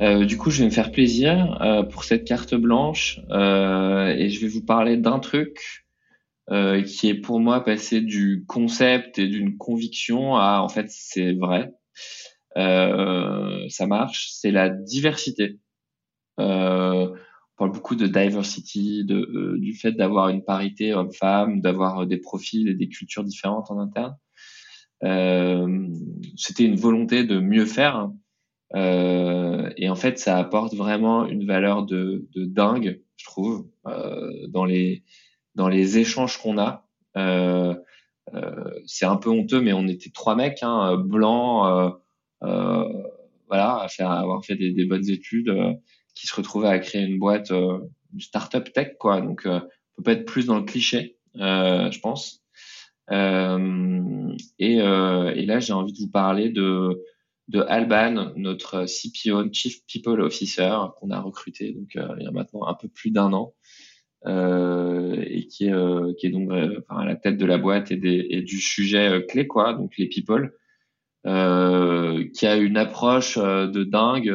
Euh, du coup, je vais me faire plaisir euh, pour cette carte blanche euh, et je vais vous parler d'un truc euh, qui est pour moi passé du concept et d'une conviction à en fait c'est vrai, ça marche, c'est la diversité. on parle beaucoup de diversity, du fait d'avoir une parité homme-femme, d'avoir des profils et des cultures différentes en interne. C'était une volonté de mieux faire. Hein. Euh, et en fait, ça apporte vraiment une valeur de, de dingue, je trouve, euh, dans les dans les échanges qu'on a. Euh, euh c'est un peu honteux, mais on était trois mecs, hein, blancs, euh, voilà, à faire avoir fait des, des bonnes études, qui se retrouvaient à créer une boîte, une startup tech, quoi. Donc, on peut pas être plus dans le cliché, je pense. et, et là, j'ai envie de vous parler de de Alban, notre CPO, Chief People Officer, qu'on a recruté donc euh, il y a maintenant un peu plus d'un an, euh, et qui est, euh, qui est donc à la tête de la boîte et, des, et du sujet clé quoi, donc les people, qui a une approche de dingue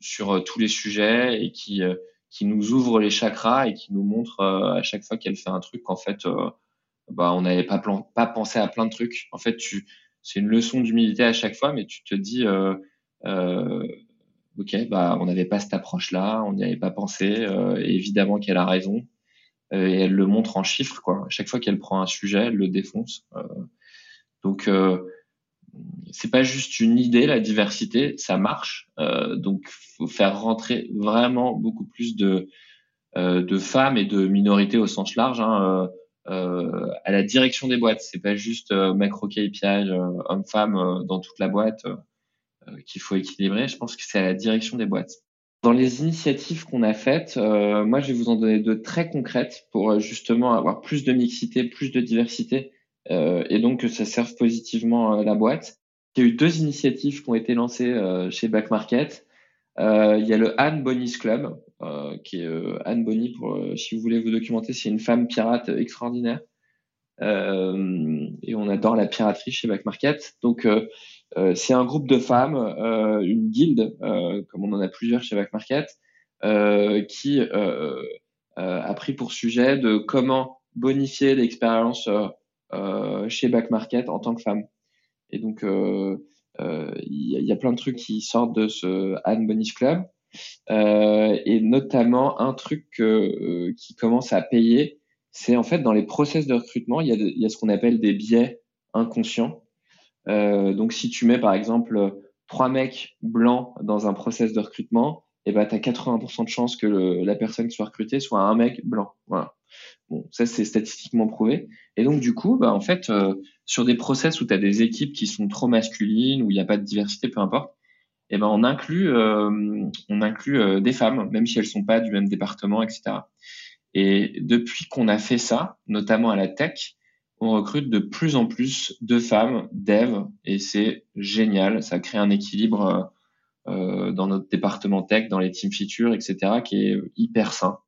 sur tous les sujets et qui qui nous ouvre les chakras et qui nous montre à chaque fois qu'elle fait un truc qu'en fait bah on n'avait pas pas pensé à plein de trucs. En fait, tu c'est une leçon d'humilité à chaque fois, mais tu te dis, euh, euh, ok, bah on n'avait pas cette approche-là, on n'y avait pas pensé. Euh, évidemment qu'elle a raison, euh, et elle le montre en chiffres, quoi. Chaque fois qu'elle prend un sujet, elle le défonce. Euh, donc c'est pas juste une idée, la diversité, ça marche. donc faut faire rentrer vraiment beaucoup plus de femmes et de minorités au sens large. Hein, euh, à la direction des boîtes. C'est pas juste euh, macro KPI euh, homme-femme euh, dans toute la boîte qu'il faut équilibrer. Je pense que c'est à la direction des boîtes. Dans les initiatives qu'on a faites, moi je vais vous en donner deux très concrètes pour justement avoir plus de mixité, plus de diversité et donc que ça serve positivement la boîte. Il y a eu deux initiatives qui ont été lancées chez Back Market. Euh, il y a le Anne Bonny's Club, euh, qui est euh, Anne Bonny, pour, si vous voulez vous documenter, c'est une femme pirate extraordinaire. et on adore la piraterie chez Back Market. Donc, c'est un groupe de femmes, une guilde, comme on en a plusieurs chez Back Market, qui a pris pour sujet de comment bonifier l'expérience chez Back Market en tant que femme. Et donc, euh, il y, a plein de trucs qui sortent de ce Anne Bonny's Club. Euh, et notamment un truc euh, qui commence à payer, c'est en fait dans les process de recrutement, il y a, ce qu'on appelle des biais inconscients. Euh, donc si tu mets par exemple trois mecs blancs dans un process de recrutement, et eh ben tu as 80% de chances que la personne qui soit recrutée soit un mec blanc. Voilà. Bon, ça c'est statistiquement prouvé. Et donc du coup, bah, en fait, sur des process où tu as des équipes qui sont trop masculines, où il n'y a pas de diversité, peu importe, eh ben on inclut, euh, on inclut euh, des femmes, même si elles sont pas du même département, etc. Et depuis qu'on a fait ça, notamment à la tech, on recrute de plus en plus de femmes dev et c'est génial. Ça crée un équilibre dans notre département tech, dans les team features, etc., qui est hyper sain.